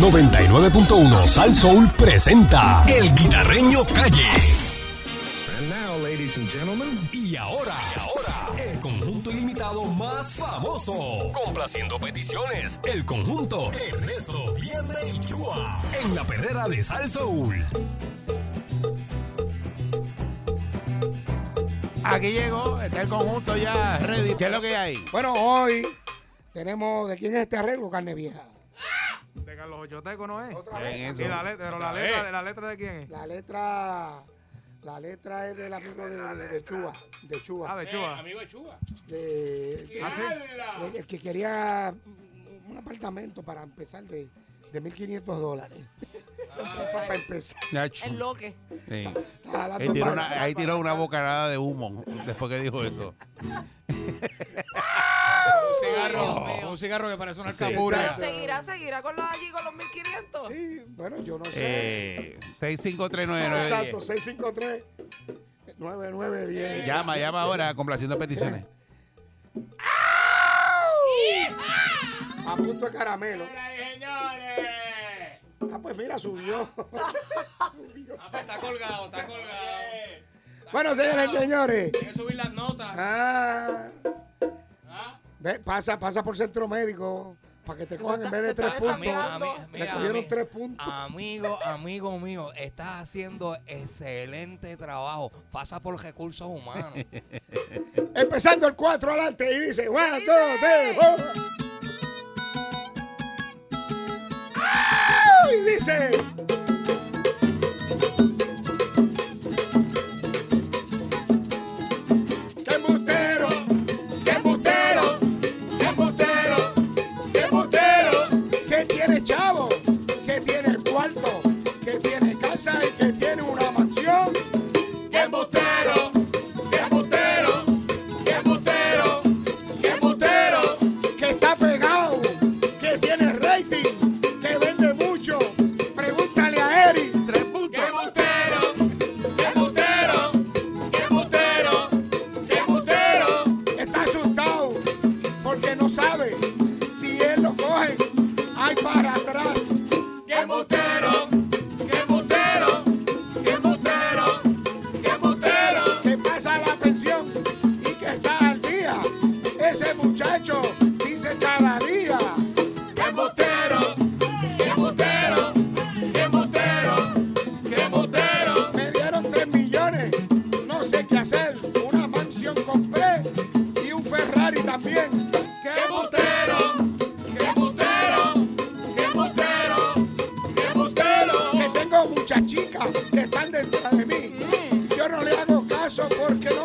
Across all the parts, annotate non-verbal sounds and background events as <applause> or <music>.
99.1 Sal Soul presenta El Guitarreño Calle. And now, ladies and gentlemen, Y ahora, y ahora, el conjunto ilimitado más famoso. Complaciendo peticiones, el conjunto Ernesto Viernes y Chua. En la perrera de Sal Soul. Aquí llegó, está el conjunto ya ready. ¿Qué es lo que hay? Bueno, hoy tenemos. ¿De quién es este arreglo, carne vieja? Carlos Ochoteco no es. Otra ¿Quién vez. Y la letra, pero la letra, de la letra de quién es? La letra. La letra es del amigo de, de, de Chuba. De Chuba. Ah, de Chuba. de, de- ¿Ah, sí? el que quería un apartamento para empezar de, de 1.500 dólares. <laughs> para empezar. El loque. Sí. Ahí tiró, una, ahí tiró una bocanada de humo después que dijo eso. <laughs> Un cigarro, mío. un cigarro que parece una. Pero seguirá, seguirá con los allí con los 1500. Sí, bueno, yo no sé. Eh, 6539910. Exacto, 653 9910. Llama, llama ahora complaciendo peticiones. A punto de caramelo. Ah, pues mira, <laughs> subió. Ah, pues está colgado, está colgado. bueno, señores y señores. Hay que subir las notas. ¿Ah? Ve, pasa, pasa por centro médico para que te cojan en vez de tres puntos. desangrando. Ami- Le mira, cogieron tres puntos. Amigo, amigo mío, estás haciendo excelente trabajo. Pasa por recursos humanos. Empezando el 4 adelante y dice: 1, 2, 3, 4. Y dice: porque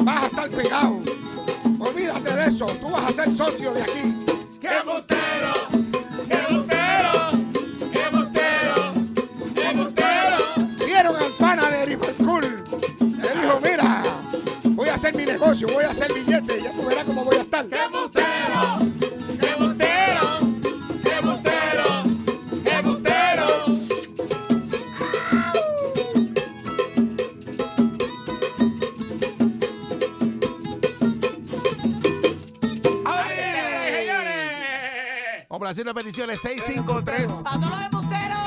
Vas a estar pegado. Olvídate de eso. Tú vas a ser socio de aquí. ¡Qué embustero! ¡Qué embustero! ¡Qué embustero! ¡Qué embustero! Vieron al pana de Liverpool. Le dijo, mira, voy a hacer mi negocio, voy a hacer billetes. Ya tú verás cómo voy a estar. ¡Qué complaciendo peticiones 653 ¡A todos los embusteros!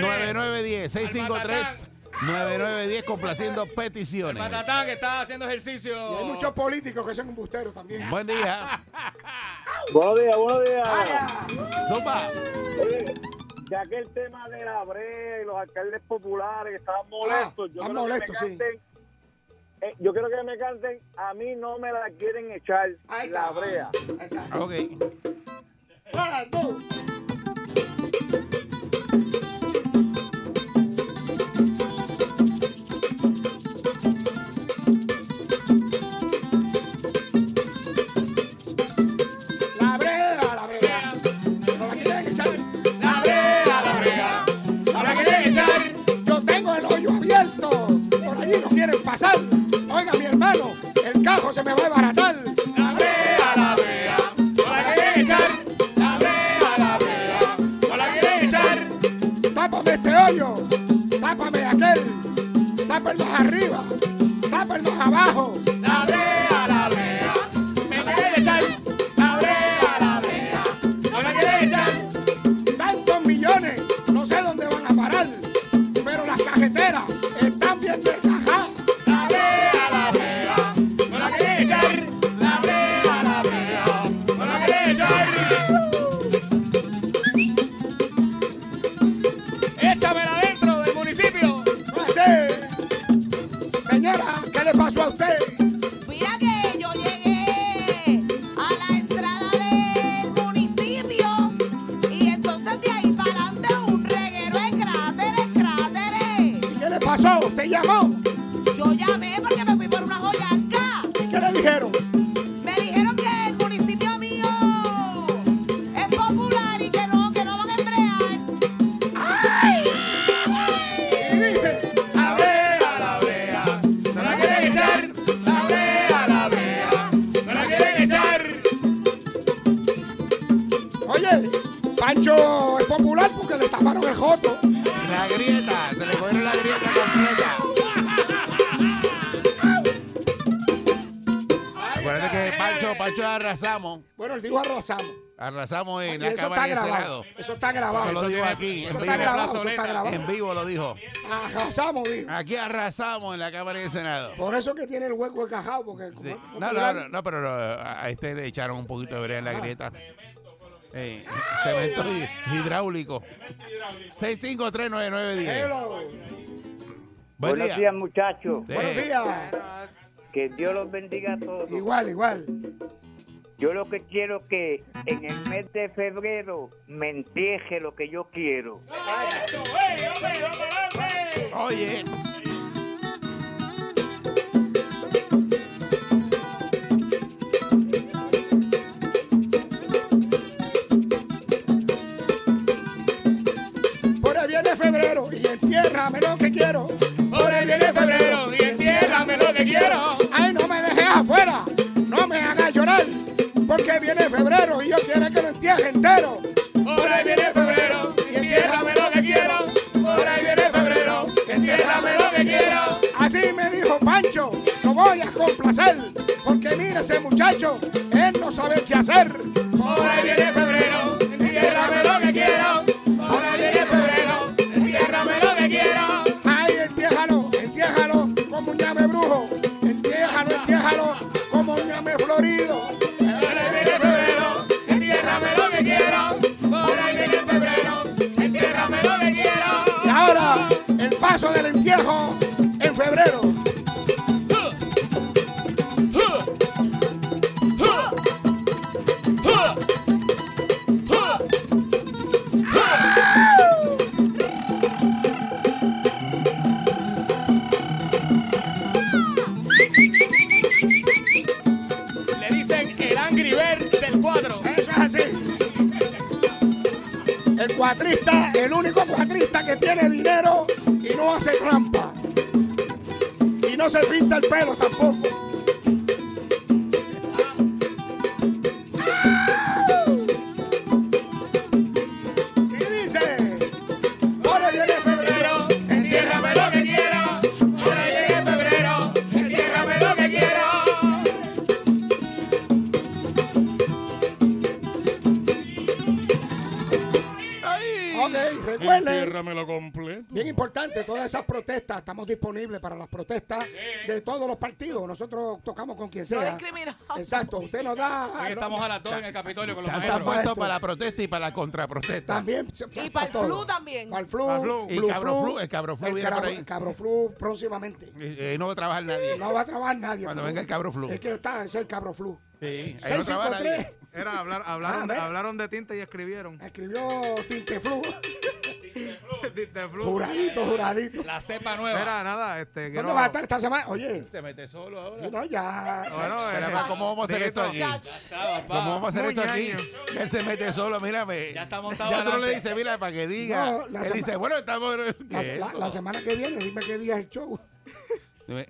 9910 653 9910 complaciendo peticiones. Patatán que está haciendo ejercicio. Y hay muchos políticos que son embusteros también. Buen día. <laughs> Buenos días, buenos días. Zumba. Oye, ya que el tema de la brea y los alcaldes populares que estaban molestos, yo, están creo molestos, que me sí. canten, eh, yo quiero que me canten, a mí no me la quieren echar Ahí la está. brea. Exacto. Ok. One, Más arriba. Más abajo. Arrasamos. Bueno, él dijo arrasamos. Arrasamos en la eso Cámara está del grabado. Senado. Eso está grabado. Eso lo dijo aquí, en vivo. está grabado, eso está grabado. En vivo lo dijo. Arrasamos, dijo. Aquí arrasamos en la Cámara del Senado. Por eso que tiene el hueco encajado, porque... Sí. como- No, no, no, no, pero no, a este le echaron un poquito de brea en Ah. la grieta. Eh, cemento hi- hidráulico. 6539910. Hello. Buen Buenos día. días, muchachos. Sí. Buenos días. Que Dios los bendiga a todos. Igual, igual. Yo lo que quiero que en el mes de febrero me entieje lo que yo quiero. Oye. Por viene febrero y entiérrame lo que quiero. Entierre entero. Por ahí viene febrero y entiérrame lo que quiero. Por ahí viene febrero y entiérrame lo que quiero. Así me dijo Pancho, lo voy a complacer. Porque mira ese muchacho, él no sabe qué hacer. Por ahí viene febrero, Se pinta el pelo tampoco. ¿Qué dice? Ahora llegue iré en febrero, entiérrame lo que quiera. Ahora yo iré en febrero, entiérrame lo que quiera. Ahí, recuerde. Y bien importante, todas esas protestas, estamos disponibles para las protestas de todos los partidos. Nosotros tocamos con quien No sea. discriminamos. Exacto, usted nos da. Hoy estamos a las 2 en el Capitolio con los Están puestos para la protesta y para la contraprotesta. También. Y para el todo. flu también. Para el flu. Para el. Y cabroflu, el cabroflu el viene por cabro- ahí. el cabroflu próximamente. Eh, no va a trabajar nadie. No va a trabajar nadie. Cuando venga el cabroflu. Es que está, es el cabroflu. Sí, ahí no trabaja nadie. 653 Era hablar, hablaron, Ah, hablaron de tinta y escribieron. escribió. Tinte flu. <laughs> Juradito, juradito. La cepa nueva. Mira, nada, este, quiero... ¿Dónde vas a estar esta semana? Oye, Se mete solo ahora. si no, ya. Bueno, Pero, eh, pero, ¿Cómo vamos a hacer esto aquí? Chach. Está, papá. ¿Cómo vamos a hacer esto aquí? Él se mete solo, mira, ve. Ya está montado Ya tú no le adelante. dices, mira, para que diga. No, la Él sema- dice, bueno, estamos. <laughs> La, ¿qué es la- esto? la semana que viene, dime qué día es el show. <laughs>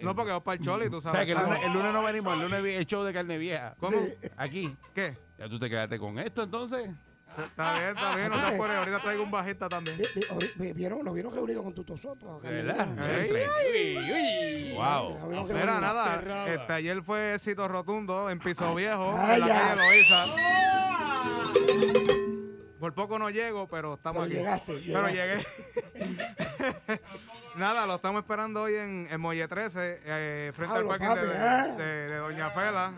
No, porque vas para el choli, tú O sea, sabes. que el lunes, el lunes no venimos, el lunes el show de carne vieja. ¿Cómo? Sí. Aquí. ¿Qué? Ya tú te quedaste con esto, entonces. Está bien, está bien, no te apures. Ahorita traigo un bajista también. Vi- vi- ori- vi- ¿Vieron? Lo vieron reunido con Tuto Soto. ¿Verdad? Ey. Wow. Lo vieron Mira, reunido. nada, este, ayer fue éxito rotundo en Piso Viejo, Ah, en la calle Loíza. Por poco no llego, pero estamos Pero aquí. llegaste, Pero llegué. <laughs> Nada, lo estamos esperando hoy en, en Molle 13, eh, frente Pablo, al parking de, papi, ¿eh? de- de Doña Fela.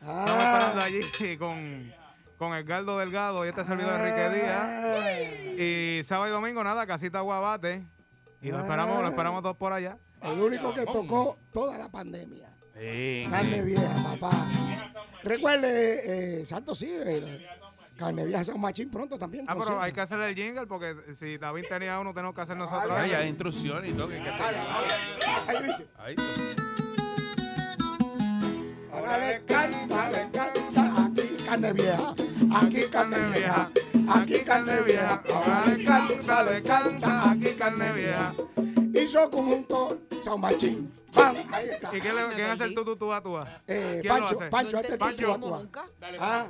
Estamos Ah. esperando allí con, con Edgardo Delgado y este servidor Enrique Díaz. Y sábado y domingo, nada, casita Guabate. Y lo esperamos, lo esperamos todos por allá. El único que tocó toda la pandemia. Sí. Carne vieja, papá. Recuerde, eh, Santo sí, Carne vieja San Machín pronto también. Ah, pero hay que hacer el jingle porque si David tenía uno, tenemos que hacer nosotros. Ay, hay instrucciones y todo que hay que hacer. Ahí dice. Ahí. Ahora le carne vieja, aquí carne vieja, aquí carne vieja, ahora le canta, le canta, aquí carne vieja. Hizo conjunto San Machín. ¡Pam! Ahí está. ¿Y quién, le, quién hace el tu, tu, tu, a, tu, a? Eh, ¿Quién lo Pancho? Pancho, este entendí tipo cómo actúa. nunca. Ah,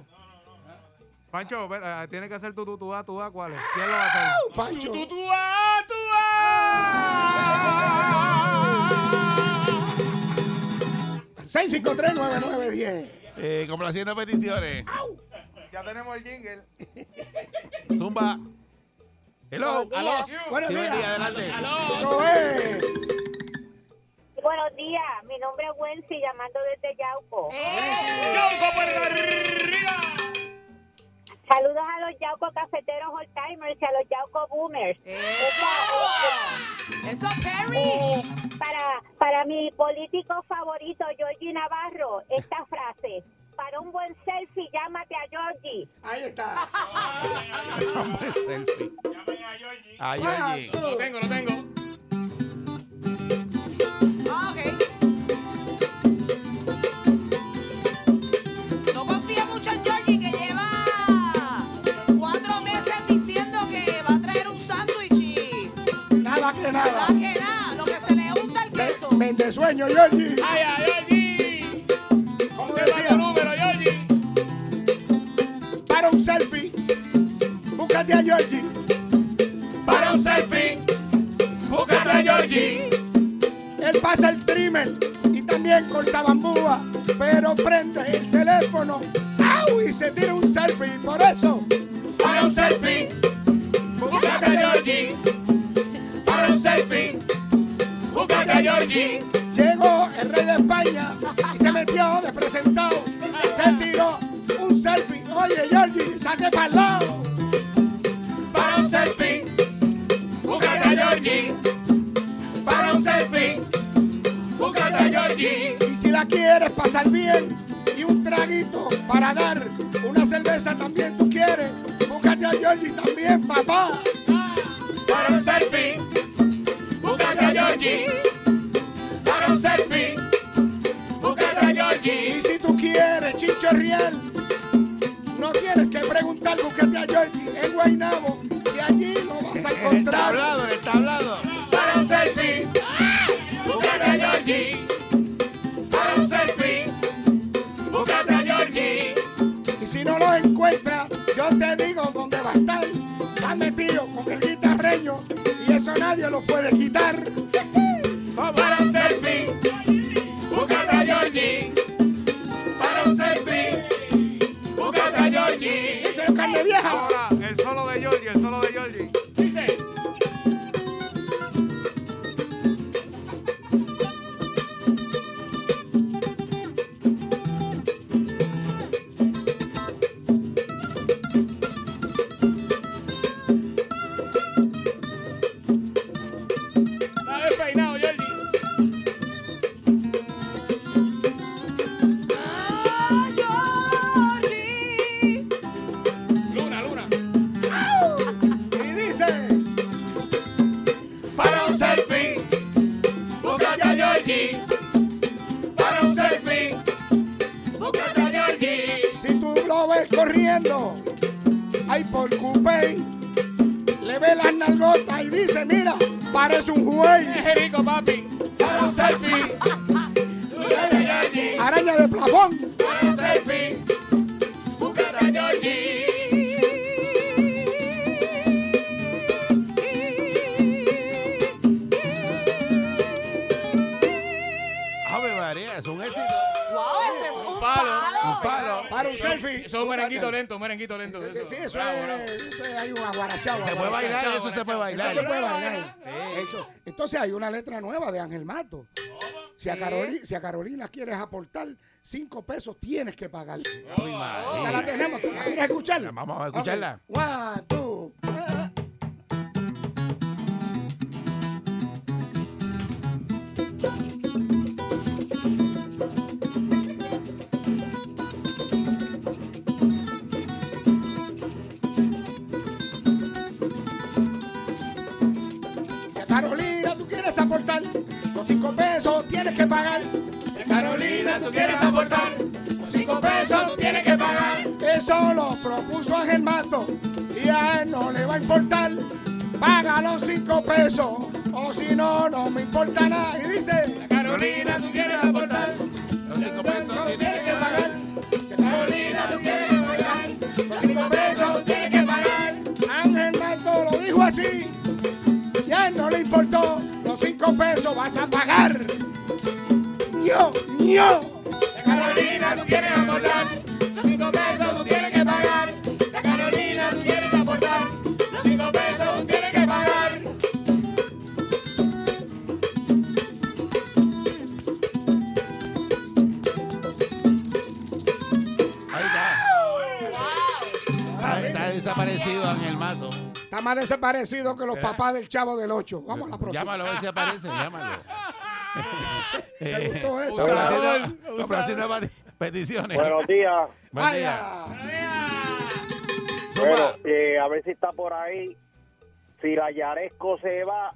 Pancho, eh, tiene que hacer tu, tu, tu, a, tu, a, ¿cuál es? ¿Quién lo va a hacer? Pancho. Seis, cinco, tres, nueve, nueve, diez. Eh, complaciendo peticiones. Ya tenemos el jingle. <laughs> Zumba. Hello. Aló. Buenos Sí, buen día, días. adelante. Buenos días, mi nombre es Wensi, llamando desde Yauco. Saludos a los Yauco cafeteros old timers y a los Yauco boomers. Eso. Eso, Perry. Para, para mi político favorito, Georgie Navarro, esta frase. Para un buen selfie, llámate a Georgie. Ahí está. <laughs> Hombre, selfie. A Georgie. Lo tengo, lo tengo. Vende sueño, Georgie. ¡Ay, ay, Georgie! Tu decía, número, Georgie! para un selfie, búscate a Georgie. Para un selfie, búscate a Georgie. Él pasa el trimmer y también corta bambúa, pero prende el teléfono ¡au! y se tira un selfie. Por eso, Para un selfie, búscate a Georgie. Para un selfie, Georgie. llegó el rey de España y se metió de presentado. Se tiró un selfie. Oye, Georgie, saque para el lado. Para un selfie, búscate a Georgie. Para un selfie, búscate a Georgie. Y si la quieres pasar bien y un traguito para dar una cerveza también tú quieres, búscate a Georgie también, papá. Para un selfie, búscate a Georgie. Selfie, búscate a Y Georgie. si tú quieres chinchorreal, no tienes que preguntar, búscate a Georgie en Guaynabo y allí lo vas a el encontrar. tablado, en el tablado. Para un selfie, búscate a Georgie. Para un selfie, búscate a Georgie. Y si no lo encuentras, yo te digo dónde va a estar. Está metido con el guitarreño y eso nadie lo puede quitar. Búscate <laughs> Selfie. Eso es un merenguito lento, un merenguito lento. Sí, sí, eso Bravo, bravo. es, eso es, hay un aguarachado. Se puede bailar, eso se puede Eso bailar. se puede bailar. Eso. Entonces hay una letra nueva de Ángel Mato. Si a, Caroli- si a Carolina quieres aportar cinco pesos, tienes que pagar. Esa la tenemos. ¿Tú la quieres escuchar? Vamos a escucharla. One, two. Tienes que pagar. A Carolina tú quieres aportar los cinco pesos, tienes que pagar. Eso lo propuso Ángel Mato y a él no le va a importar. Paga los cinco pesos o si no, no me importa nada. Y dice, Carolina tú quieres aportar Los cinco pesos tienes que pagar. A Carolina tú quieres aportar los cinco pesos, tienes que pagar. Ángel Mato lo dijo así y a él no le importó. Los cinco pesos vas a pagar. Si a Carolina tú quieres aportar los cinco pesos, tú tienes que pagar. A Carolina tú quieres aportar los cinco pesos, tú tienes que pagar. Ahí está. Está, está desaparecido Ángel Mato. Está más desaparecido que los papás del chavo del 8. Vamos a la próxima. Llámalo a ver si aparece, llámalo. ¿Te gustó eso? Complaciendo, peticiones. Buenos días. Buen día. Bueno, eh, a ver si está por ahí. Si la Yaresco se va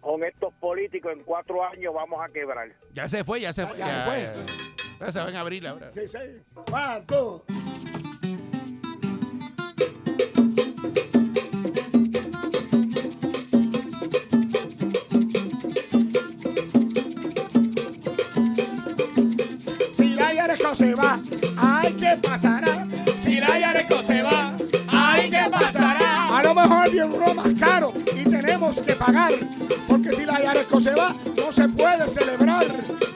con estos políticos en cuatro años, vamos a quebrar. Ya se fue, ya se fue. Ya Ya, se fue. ya. Ya se va en abril ahora. Sí, sí. Two. Lo mejor viene uno más caro y tenemos que pagar. Porque si la Yaresco se va, no se puede celebrar.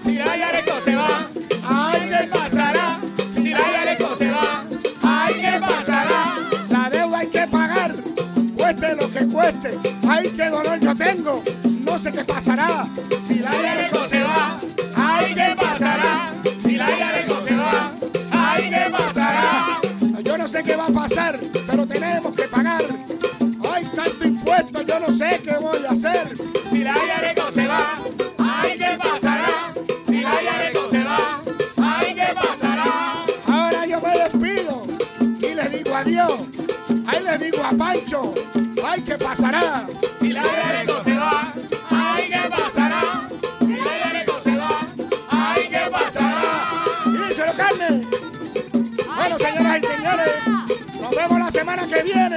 Si la Yareco se va, ay, ¿qué pasará? Si la Yareco se va, ay, ¿qué pasará? La deuda hay que pagar, cueste lo que cueste. Ay, qué dolor yo tengo, no sé qué pasará. Si la Yareco yo no sé qué voy a hacer. Si la Yareco se va, ay, ¿qué pasará? Si la Yareco se va, ay, ¿qué pasará? Ahora yo me despido y les digo adiós. Ahí les digo a Pancho, ay, ¿qué pasará? Si la Yareco se va, ay, ¿qué pasará? Si la Yareco se va, ay, ¿qué pasará? Y díselo, carne. Bueno, señoras y señores, nos vemos la semana que viene.